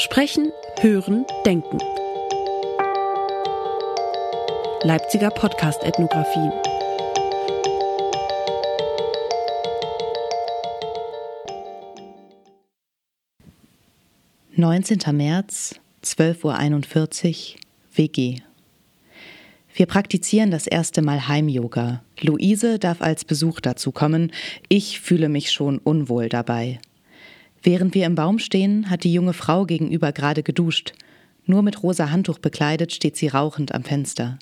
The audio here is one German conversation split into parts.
Sprechen, Hören, Denken. Leipziger Podcast-Ethnographie. Neunzehnter März, 12.41 Uhr, WG. Wir praktizieren das erste Mal Heim-Yoga. Luise darf als Besuch dazu kommen. Ich fühle mich schon unwohl dabei. Während wir im Baum stehen, hat die junge Frau gegenüber gerade geduscht. Nur mit rosa Handtuch bekleidet steht sie rauchend am Fenster.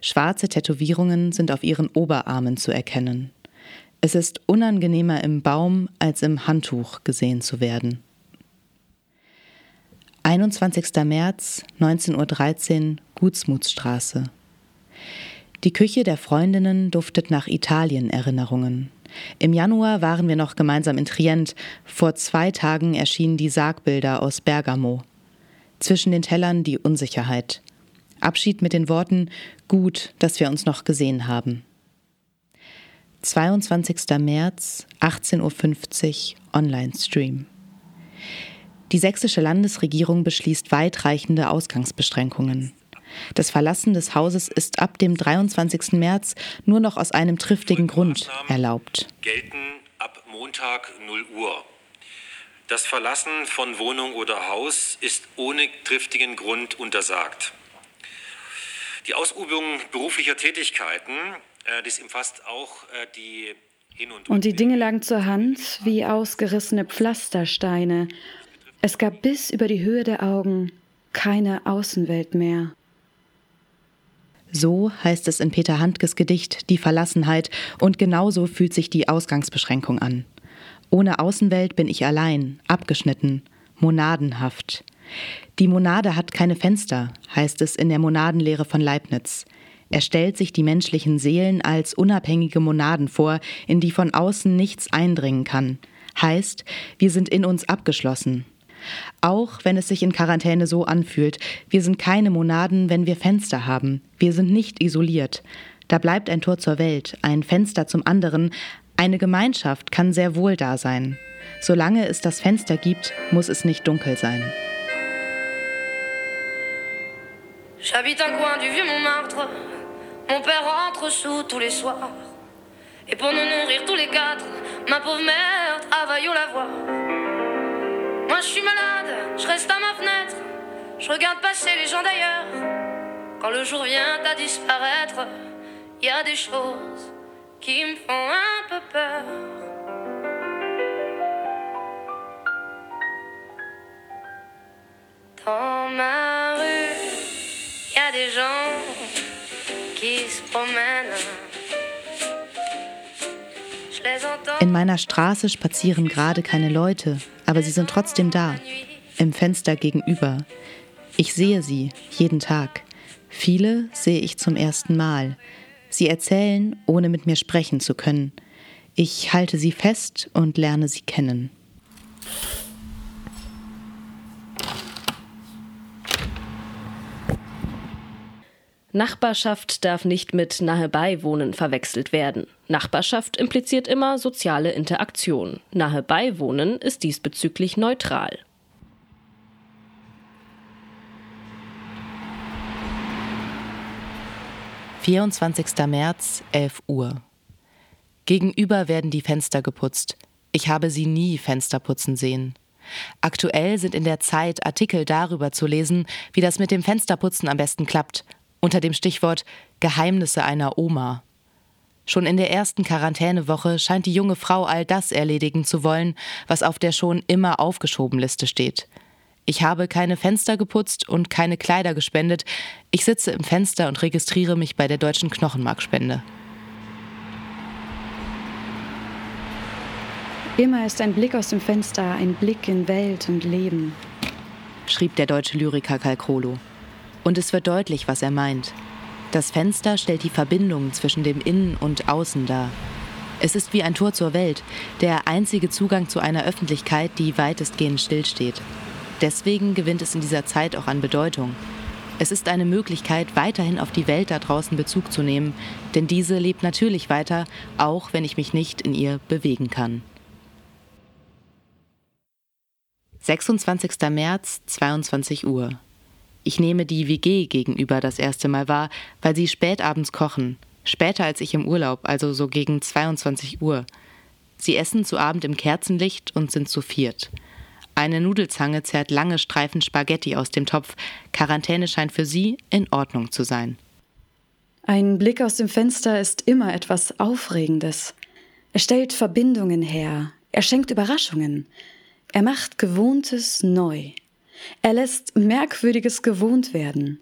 Schwarze Tätowierungen sind auf ihren Oberarmen zu erkennen. Es ist unangenehmer im Baum als im Handtuch gesehen zu werden. 21. März, 19.13 Uhr, Gutsmutsstraße. Die Küche der Freundinnen duftet nach Italien-Erinnerungen. Im Januar waren wir noch gemeinsam in Trient. Vor zwei Tagen erschienen die Sargbilder aus Bergamo. Zwischen den Tellern die Unsicherheit. Abschied mit den Worten Gut, dass wir uns noch gesehen haben. 22. März, 18.50 Uhr, Online-Stream. Die sächsische Landesregierung beschließt weitreichende Ausgangsbeschränkungen. Das Verlassen des Hauses ist ab dem 23. März nur noch aus einem triftigen Grund erlaubt. Gelten ab Montag 0 Uhr. Das Verlassen von Wohnung oder Haus ist ohne triftigen Grund untersagt. Die Ausübung beruflicher Tätigkeiten, äh, das umfasst auch äh, die Hin- und Und die Dinge lagen zur Hand wie ausgerissene Pflastersteine. Es gab bis über die Höhe der Augen keine Außenwelt mehr. So heißt es in Peter Handkes Gedicht Die Verlassenheit und genauso fühlt sich die Ausgangsbeschränkung an. Ohne Außenwelt bin ich allein, abgeschnitten, monadenhaft. Die Monade hat keine Fenster, heißt es in der Monadenlehre von Leibniz. Er stellt sich die menschlichen Seelen als unabhängige Monaden vor, in die von außen nichts eindringen kann. Heißt, wir sind in uns abgeschlossen, auch wenn es sich in Quarantäne so anfühlt, wir sind keine Monaden, wenn wir Fenster haben. Wir sind nicht isoliert. Da bleibt ein Tor zur Welt, ein Fenster zum anderen. Eine Gemeinschaft kann sehr wohl da sein. Solange es das Fenster gibt, muss es nicht dunkel sein. J'habite un coin du vieux Montmartre. Mon père rentre sous tous les soirs. Et pour nous nourrir tous les quatre, ma pauvre mère travaille au lavoir. Je suis malade, je reste à ma fenêtre, je regarde passer les gens d'ailleurs. Quand le jour vient à disparaître, il y a des choses qui me font un peu peur. Dans ma rue, il y a des gens qui se promènent. In meiner Straße spazieren gerade keine Leute, aber sie sind trotzdem da, im Fenster gegenüber. Ich sehe sie jeden Tag. Viele sehe ich zum ersten Mal. Sie erzählen, ohne mit mir sprechen zu können. Ich halte sie fest und lerne sie kennen. Nachbarschaft darf nicht mit Nahebeiwohnen verwechselt werden. Nachbarschaft impliziert immer soziale Interaktion. Nahebeiwohnen ist diesbezüglich neutral. »24. März, 11 Uhr. Gegenüber werden die Fenster geputzt. Ich habe sie nie Fenster putzen sehen. Aktuell sind in der Zeit Artikel darüber zu lesen, wie das mit dem Fensterputzen am besten klappt unter dem Stichwort Geheimnisse einer Oma. Schon in der ersten Quarantänewoche scheint die junge Frau all das erledigen zu wollen, was auf der schon immer aufgeschoben Liste steht. Ich habe keine Fenster geputzt und keine Kleider gespendet. Ich sitze im Fenster und registriere mich bei der deutschen Knochenmarkspende. Immer ist ein Blick aus dem Fenster ein Blick in Welt und Leben, schrieb der deutsche Lyriker Kalkrolo. Und es wird deutlich, was er meint. Das Fenster stellt die Verbindung zwischen dem Innen und Außen dar. Es ist wie ein Tor zur Welt, der einzige Zugang zu einer Öffentlichkeit, die weitestgehend stillsteht. Deswegen gewinnt es in dieser Zeit auch an Bedeutung. Es ist eine Möglichkeit, weiterhin auf die Welt da draußen Bezug zu nehmen, denn diese lebt natürlich weiter, auch wenn ich mich nicht in ihr bewegen kann. 26. März, 22 Uhr. Ich nehme die WG gegenüber das erste Mal wahr, weil sie spät abends kochen. Später als ich im Urlaub, also so gegen 22 Uhr. Sie essen zu Abend im Kerzenlicht und sind zu viert. Eine Nudelzange zerrt lange Streifen Spaghetti aus dem Topf. Quarantäne scheint für sie in Ordnung zu sein. Ein Blick aus dem Fenster ist immer etwas Aufregendes. Er stellt Verbindungen her. Er schenkt Überraschungen. Er macht Gewohntes neu. Er lässt Merkwürdiges gewohnt werden.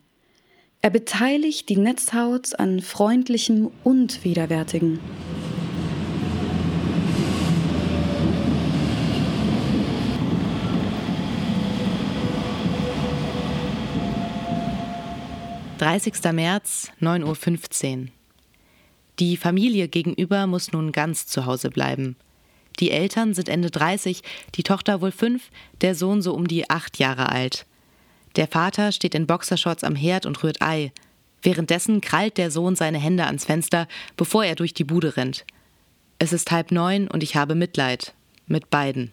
Er beteiligt die Netzhaut an Freundlichem und Widerwärtigen. 30. März, 9.15 Uhr. Die Familie gegenüber muss nun ganz zu Hause bleiben. Die Eltern sind Ende 30, die Tochter wohl fünf, der Sohn so um die acht Jahre alt. Der Vater steht in Boxershorts am Herd und rührt Ei. Währenddessen krallt der Sohn seine Hände ans Fenster, bevor er durch die Bude rennt. Es ist halb neun und ich habe Mitleid. Mit beiden.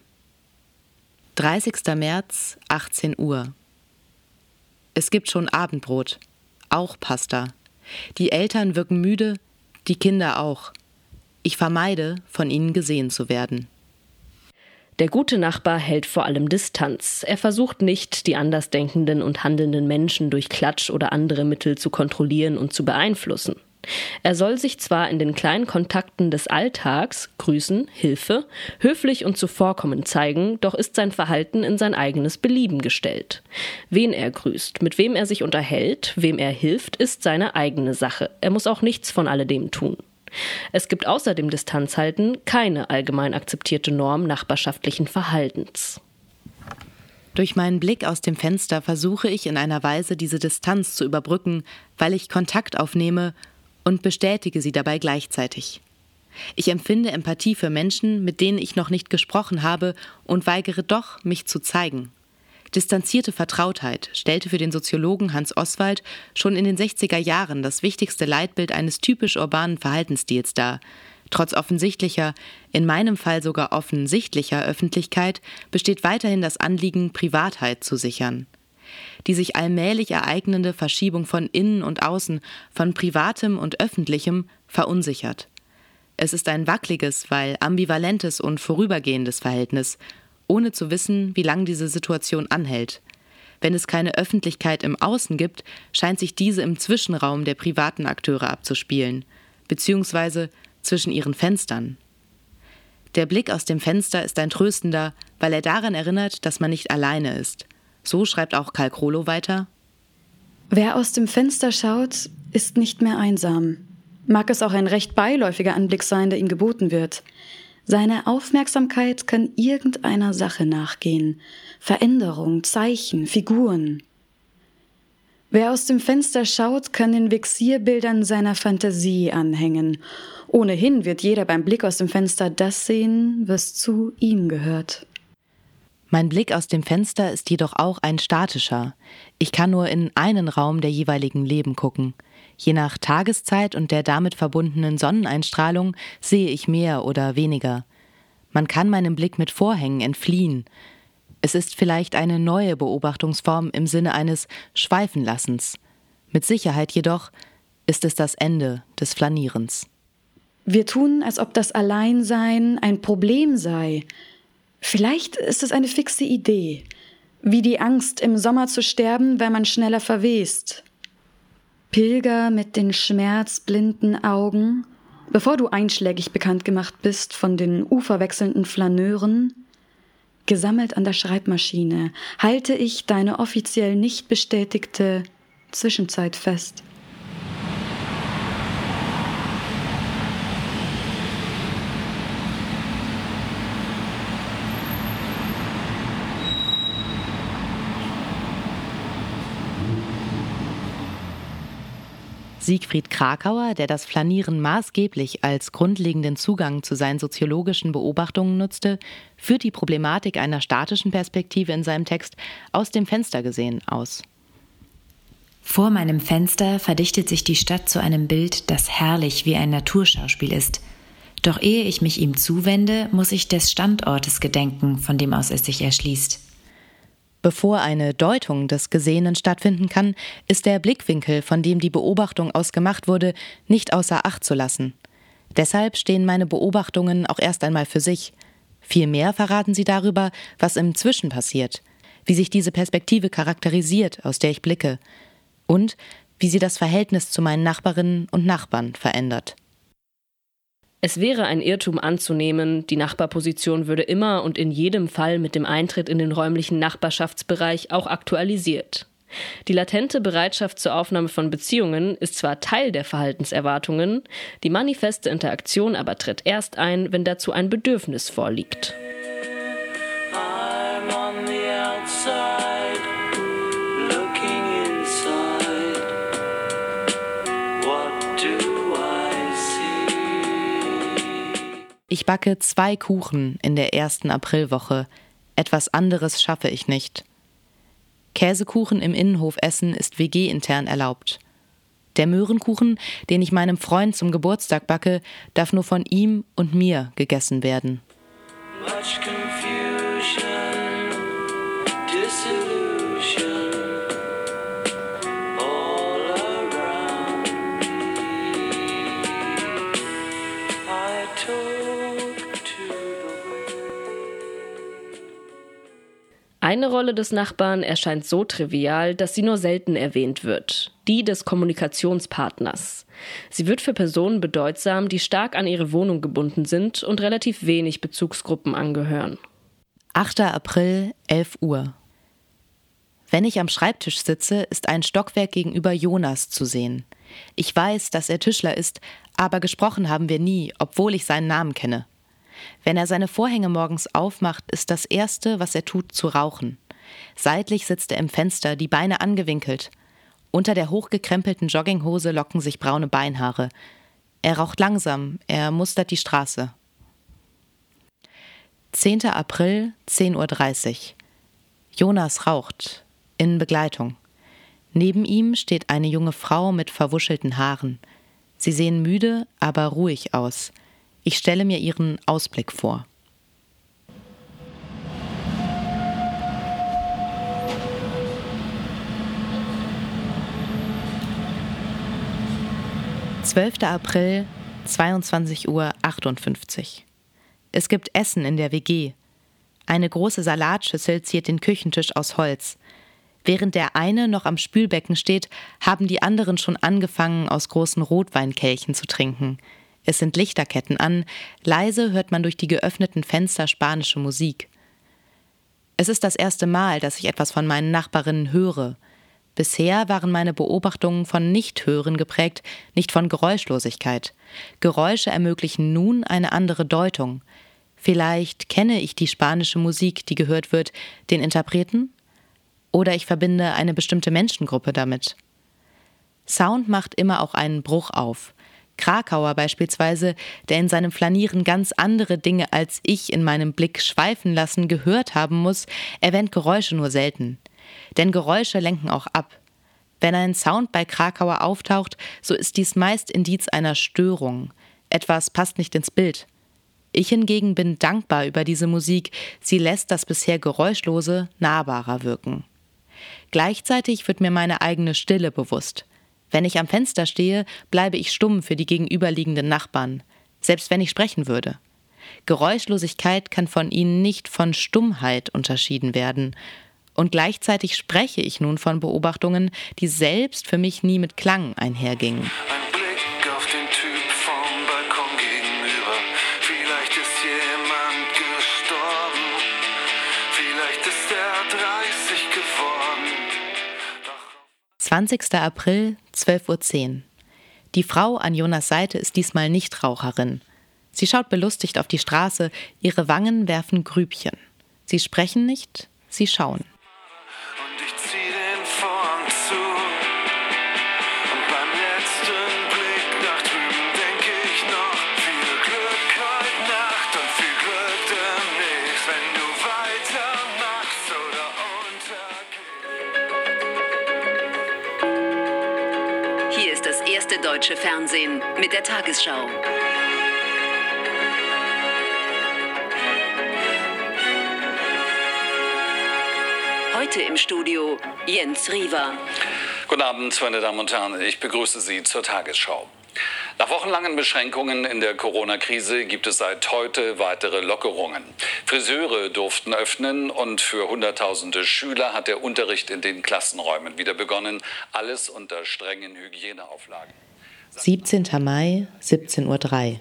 30. März, 18 Uhr. Es gibt schon Abendbrot. Auch Pasta. Die Eltern wirken müde, die Kinder auch. Ich vermeide, von ihnen gesehen zu werden. Der gute Nachbar hält vor allem Distanz. Er versucht nicht, die andersdenkenden und handelnden Menschen durch Klatsch oder andere Mittel zu kontrollieren und zu beeinflussen. Er soll sich zwar in den kleinen Kontakten des Alltags Grüßen, Hilfe, höflich und zuvorkommend zeigen, doch ist sein Verhalten in sein eigenes Belieben gestellt. Wen er grüßt, mit wem er sich unterhält, wem er hilft, ist seine eigene Sache. Er muss auch nichts von alledem tun. Es gibt außer dem Distanzhalten keine allgemein akzeptierte Norm nachbarschaftlichen Verhaltens. Durch meinen Blick aus dem Fenster versuche ich in einer Weise diese Distanz zu überbrücken, weil ich Kontakt aufnehme und bestätige sie dabei gleichzeitig. Ich empfinde Empathie für Menschen, mit denen ich noch nicht gesprochen habe und weigere doch, mich zu zeigen. Distanzierte Vertrautheit stellte für den Soziologen Hans Oswald schon in den 60er Jahren das wichtigste Leitbild eines typisch urbanen Verhaltensstils dar. Trotz offensichtlicher, in meinem Fall sogar offensichtlicher Öffentlichkeit besteht weiterhin das Anliegen, Privatheit zu sichern. Die sich allmählich ereignende Verschiebung von innen und außen, von privatem und öffentlichem verunsichert. Es ist ein wackeliges, weil ambivalentes und vorübergehendes Verhältnis, ohne zu wissen, wie lang diese Situation anhält. Wenn es keine Öffentlichkeit im Außen gibt, scheint sich diese im Zwischenraum der privaten Akteure abzuspielen, beziehungsweise zwischen ihren Fenstern. Der Blick aus dem Fenster ist ein tröstender, weil er daran erinnert, dass man nicht alleine ist. So schreibt auch Karl Krolo weiter. Wer aus dem Fenster schaut, ist nicht mehr einsam. Mag es auch ein recht beiläufiger Anblick sein, der ihm geboten wird. Seine Aufmerksamkeit kann irgendeiner Sache nachgehen. Veränderung, Zeichen, Figuren. Wer aus dem Fenster schaut, kann den Vexierbildern seiner Fantasie anhängen. Ohnehin wird jeder beim Blick aus dem Fenster das sehen, was zu ihm gehört. Mein Blick aus dem Fenster ist jedoch auch ein statischer. Ich kann nur in einen Raum der jeweiligen Leben gucken. Je nach Tageszeit und der damit verbundenen Sonneneinstrahlung sehe ich mehr oder weniger. Man kann meinem Blick mit Vorhängen entfliehen. Es ist vielleicht eine neue Beobachtungsform im Sinne eines Schweifenlassens. Mit Sicherheit jedoch ist es das Ende des Flanierens. Wir tun, als ob das Alleinsein ein Problem sei. Vielleicht ist es eine fixe Idee, wie die Angst, im Sommer zu sterben, weil man schneller verwest. Pilger mit den schmerzblinden Augen, bevor du einschlägig bekannt gemacht bist von den uferwechselnden Flaneuren, gesammelt an der Schreibmaschine, halte ich deine offiziell nicht bestätigte Zwischenzeit fest. Siegfried Krakauer, der das Flanieren maßgeblich als grundlegenden Zugang zu seinen soziologischen Beobachtungen nutzte, führt die Problematik einer statischen Perspektive in seinem Text aus dem Fenster gesehen aus. Vor meinem Fenster verdichtet sich die Stadt zu einem Bild, das herrlich wie ein Naturschauspiel ist. Doch ehe ich mich ihm zuwende, muss ich des Standortes gedenken, von dem aus es sich erschließt. Bevor eine Deutung des Gesehenen stattfinden kann, ist der Blickwinkel, von dem die Beobachtung aus gemacht wurde, nicht außer Acht zu lassen. Deshalb stehen meine Beobachtungen auch erst einmal für sich. Vielmehr verraten sie darüber, was im Zwischen passiert, wie sich diese Perspektive charakterisiert, aus der ich blicke, und wie sie das Verhältnis zu meinen Nachbarinnen und Nachbarn verändert. Es wäre ein Irrtum anzunehmen, die Nachbarposition würde immer und in jedem Fall mit dem Eintritt in den räumlichen Nachbarschaftsbereich auch aktualisiert. Die latente Bereitschaft zur Aufnahme von Beziehungen ist zwar Teil der Verhaltenserwartungen, die manifeste Interaktion aber tritt erst ein, wenn dazu ein Bedürfnis vorliegt. Ich backe zwei Kuchen in der ersten Aprilwoche. Etwas anderes schaffe ich nicht. Käsekuchen im Innenhof essen ist WG-intern erlaubt. Der Möhrenkuchen, den ich meinem Freund zum Geburtstag backe, darf nur von ihm und mir gegessen werden. Much Eine Rolle des Nachbarn erscheint so trivial, dass sie nur selten erwähnt wird, die des Kommunikationspartners. Sie wird für Personen bedeutsam, die stark an ihre Wohnung gebunden sind und relativ wenig Bezugsgruppen angehören. 8. April, 11 Uhr. Wenn ich am Schreibtisch sitze, ist ein Stockwerk gegenüber Jonas zu sehen. Ich weiß, dass er Tischler ist, aber gesprochen haben wir nie, obwohl ich seinen Namen kenne. Wenn er seine Vorhänge morgens aufmacht, ist das Erste, was er tut, zu rauchen. Seitlich sitzt er im Fenster, die Beine angewinkelt. Unter der hochgekrempelten Jogginghose locken sich braune Beinhaare. Er raucht langsam, er mustert die Straße. 10. April, 10.30 Uhr. Jonas raucht, in Begleitung. Neben ihm steht eine junge Frau mit verwuschelten Haaren. Sie sehen müde, aber ruhig aus. Ich stelle mir ihren Ausblick vor. Zwölfter April, 22 Uhr 58. Es gibt Essen in der WG. Eine große Salatschüssel ziert den Küchentisch aus Holz. Während der eine noch am Spülbecken steht, haben die anderen schon angefangen, aus großen Rotweinkelchen zu trinken. Es sind Lichterketten an, leise hört man durch die geöffneten Fenster spanische Musik. Es ist das erste Mal, dass ich etwas von meinen Nachbarinnen höre. Bisher waren meine Beobachtungen von Nichthören geprägt, nicht von Geräuschlosigkeit. Geräusche ermöglichen nun eine andere Deutung. Vielleicht kenne ich die spanische Musik, die gehört wird, den Interpreten? Oder ich verbinde eine bestimmte Menschengruppe damit. Sound macht immer auch einen Bruch auf. Krakauer beispielsweise, der in seinem Flanieren ganz andere Dinge als ich in meinem Blick schweifen lassen gehört haben muss, erwähnt Geräusche nur selten. Denn Geräusche lenken auch ab. Wenn ein Sound bei Krakauer auftaucht, so ist dies meist Indiz einer Störung. Etwas passt nicht ins Bild. Ich hingegen bin dankbar über diese Musik, sie lässt das bisher Geräuschlose nahbarer wirken. Gleichzeitig wird mir meine eigene Stille bewusst. Wenn ich am Fenster stehe, bleibe ich stumm für die gegenüberliegenden Nachbarn, selbst wenn ich sprechen würde. Geräuschlosigkeit kann von ihnen nicht von Stummheit unterschieden werden. Und gleichzeitig spreche ich nun von Beobachtungen, die selbst für mich nie mit Klang einhergingen. gegenüber. Vielleicht ist jemand gestorben. Vielleicht ist er 30 geworden. 20. April, 12.10 Uhr. Die Frau an Jonas Seite ist diesmal nicht Raucherin. Sie schaut belustigt auf die Straße, ihre Wangen werfen Grübchen. Sie sprechen nicht, sie schauen. Deutsche Fernsehen mit der Tagesschau. Heute im Studio Jens Riewer. Guten Abend, meine Damen und Herren. Ich begrüße Sie zur Tagesschau. Nach wochenlangen Beschränkungen in der Corona-Krise gibt es seit heute weitere Lockerungen. Friseure durften öffnen und für Hunderttausende Schüler hat der Unterricht in den Klassenräumen wieder begonnen. Alles unter strengen Hygieneauflagen. 17. Mai, 17.03 Uhr.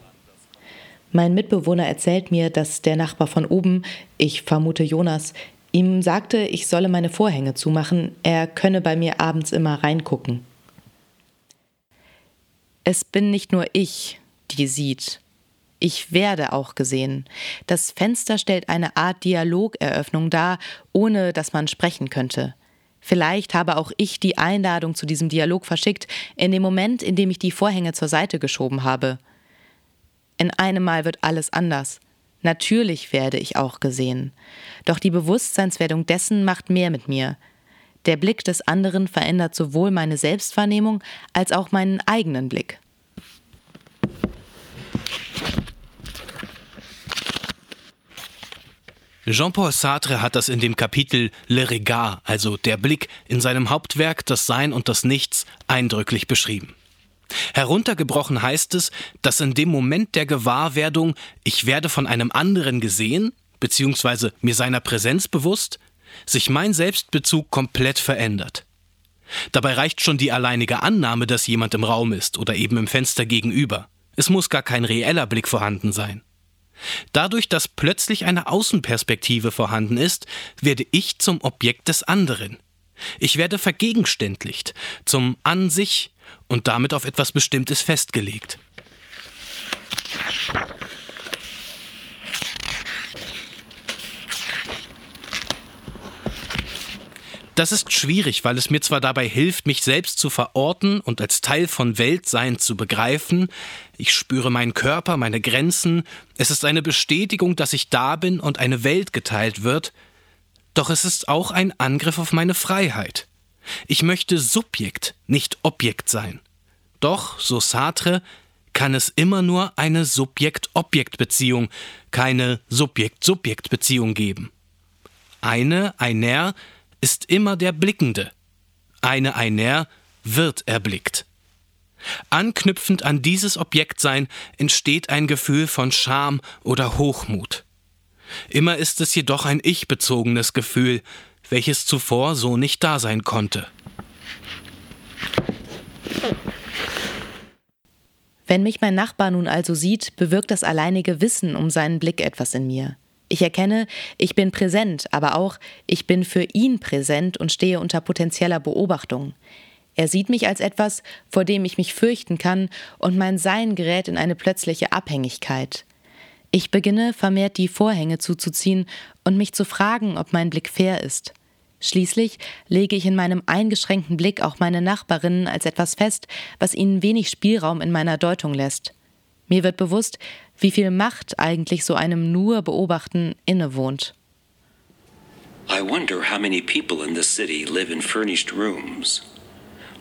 Mein Mitbewohner erzählt mir, dass der Nachbar von oben, ich vermute Jonas, ihm sagte, ich solle meine Vorhänge zumachen, er könne bei mir abends immer reingucken. Es bin nicht nur ich, die sieht. Ich werde auch gesehen. Das Fenster stellt eine Art Dialogeröffnung dar, ohne dass man sprechen könnte. Vielleicht habe auch ich die Einladung zu diesem Dialog verschickt, in dem Moment, in dem ich die Vorhänge zur Seite geschoben habe. In einem Mal wird alles anders. Natürlich werde ich auch gesehen. Doch die Bewusstseinswerdung dessen macht mehr mit mir. Der Blick des anderen verändert sowohl meine Selbstwahrnehmung als auch meinen eigenen Blick. Jean-Paul Sartre hat das in dem Kapitel Le Regard, also der Blick, in seinem Hauptwerk Das Sein und das Nichts eindrücklich beschrieben. Heruntergebrochen heißt es, dass in dem Moment der Gewahrwerdung, ich werde von einem anderen gesehen, beziehungsweise mir seiner Präsenz bewusst, sich mein Selbstbezug komplett verändert. Dabei reicht schon die alleinige Annahme, dass jemand im Raum ist oder eben im Fenster gegenüber. Es muss gar kein reeller Blick vorhanden sein. Dadurch, dass plötzlich eine Außenperspektive vorhanden ist, werde ich zum Objekt des anderen. Ich werde vergegenständlicht, zum An sich und damit auf etwas Bestimmtes festgelegt. Das ist schwierig, weil es mir zwar dabei hilft, mich selbst zu verorten und als Teil von Weltsein zu begreifen, ich spüre meinen Körper, meine Grenzen, es ist eine Bestätigung, dass ich da bin und eine Welt geteilt wird, doch es ist auch ein Angriff auf meine Freiheit. Ich möchte Subjekt, nicht Objekt sein. Doch, so Sartre, kann es immer nur eine Subjekt-Objekt-Beziehung, keine Subjekt-Subjekt-Beziehung geben. Eine, einer, ist immer der Blickende. Eine Einer wird erblickt. Anknüpfend an dieses Objektsein entsteht ein Gefühl von Scham oder Hochmut. Immer ist es jedoch ein ich-bezogenes Gefühl, welches zuvor so nicht da sein konnte. Wenn mich mein Nachbar nun also sieht, bewirkt das alleinige Wissen um seinen Blick etwas in mir. Ich erkenne, ich bin präsent, aber auch, ich bin für ihn präsent und stehe unter potenzieller Beobachtung. Er sieht mich als etwas, vor dem ich mich fürchten kann, und mein Sein gerät in eine plötzliche Abhängigkeit. Ich beginne vermehrt die Vorhänge zuzuziehen und mich zu fragen, ob mein Blick fair ist. Schließlich lege ich in meinem eingeschränkten Blick auch meine Nachbarinnen als etwas fest, was ihnen wenig Spielraum in meiner Deutung lässt. Mir wird bewusst, wie viel Macht eigentlich so einem nur Beobachten innewohnt. I wonder how many people in this city live in furnished rooms.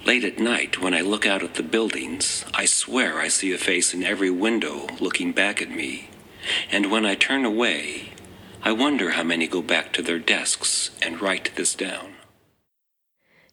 Late at night, when I look out at the buildings, I swear I see a face in every window looking back at me. And when I turn away, I wonder how many go back to their desks and write this down.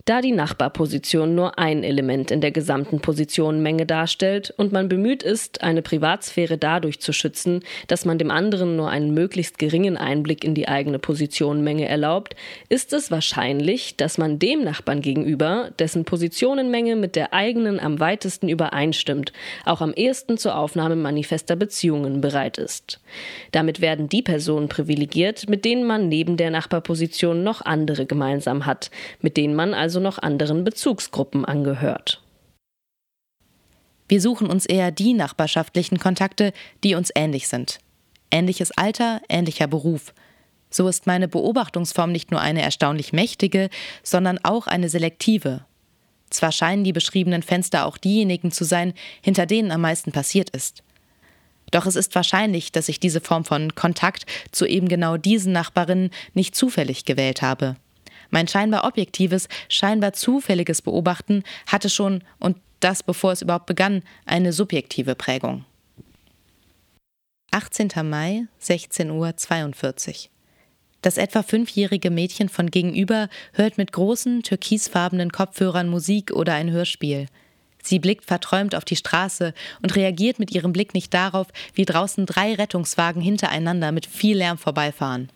Da die Nachbarposition nur ein Element in der gesamten Positionenmenge darstellt und man bemüht ist, eine Privatsphäre dadurch zu schützen, dass man dem anderen nur einen möglichst geringen Einblick in die eigene Positionenmenge erlaubt, ist es wahrscheinlich, dass man dem Nachbarn gegenüber, dessen Positionenmenge mit der eigenen am weitesten übereinstimmt, auch am ehesten zur Aufnahme manifester Beziehungen bereit ist. Damit werden die Personen privilegiert, mit denen man neben der Nachbarposition noch andere gemeinsam hat, mit denen man also also noch anderen Bezugsgruppen angehört. Wir suchen uns eher die nachbarschaftlichen Kontakte, die uns ähnlich sind. Ähnliches Alter, ähnlicher Beruf. So ist meine Beobachtungsform nicht nur eine erstaunlich mächtige, sondern auch eine selektive. Zwar scheinen die beschriebenen Fenster auch diejenigen zu sein, hinter denen am meisten passiert ist. Doch es ist wahrscheinlich, dass ich diese Form von Kontakt zu eben genau diesen Nachbarinnen nicht zufällig gewählt habe. Mein scheinbar objektives, scheinbar zufälliges Beobachten hatte schon, und das bevor es überhaupt begann, eine subjektive Prägung. 18. Mai, 16.42 Uhr. Das etwa fünfjährige Mädchen von gegenüber hört mit großen, türkisfarbenen Kopfhörern Musik oder ein Hörspiel. Sie blickt verträumt auf die Straße und reagiert mit ihrem Blick nicht darauf, wie draußen drei Rettungswagen hintereinander mit viel Lärm vorbeifahren.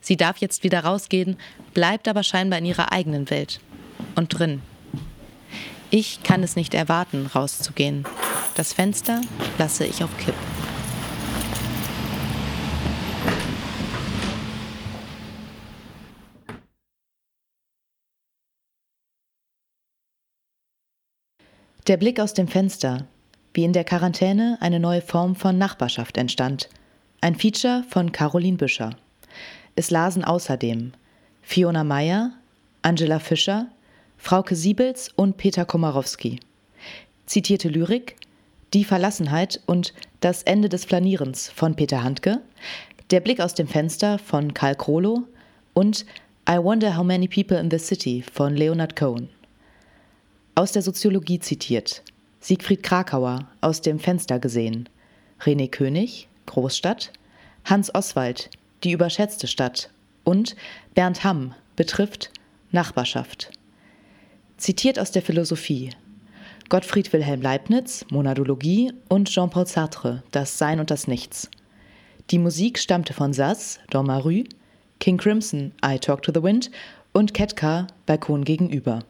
Sie darf jetzt wieder rausgehen, bleibt aber scheinbar in ihrer eigenen Welt. Und drin. Ich kann es nicht erwarten, rauszugehen. Das Fenster lasse ich auf Kipp. Der Blick aus dem Fenster, wie in der Quarantäne eine neue Form von Nachbarschaft entstand. Ein Feature von Caroline Büscher. Es lasen außerdem Fiona Meyer, Angela Fischer, Frauke Siebels und Peter Komarowski. Zitierte Lyrik Die Verlassenheit und Das Ende des Planierens von Peter Handke, Der Blick aus dem Fenster von Karl Krolo und I Wonder How Many People in the City von Leonard Cohen. Aus der Soziologie zitiert. Siegfried Krakauer, aus dem Fenster gesehen. René König, Großstadt. Hans Oswald, die überschätzte Stadt. Und Bernd Hamm, betrifft Nachbarschaft. Zitiert aus der Philosophie. Gottfried Wilhelm Leibniz, Monadologie und Jean-Paul Sartre, Das Sein und das Nichts. Die Musik stammte von Sass, Dans King Crimson, I Talk to the Wind und Ketka, Balkon gegenüber.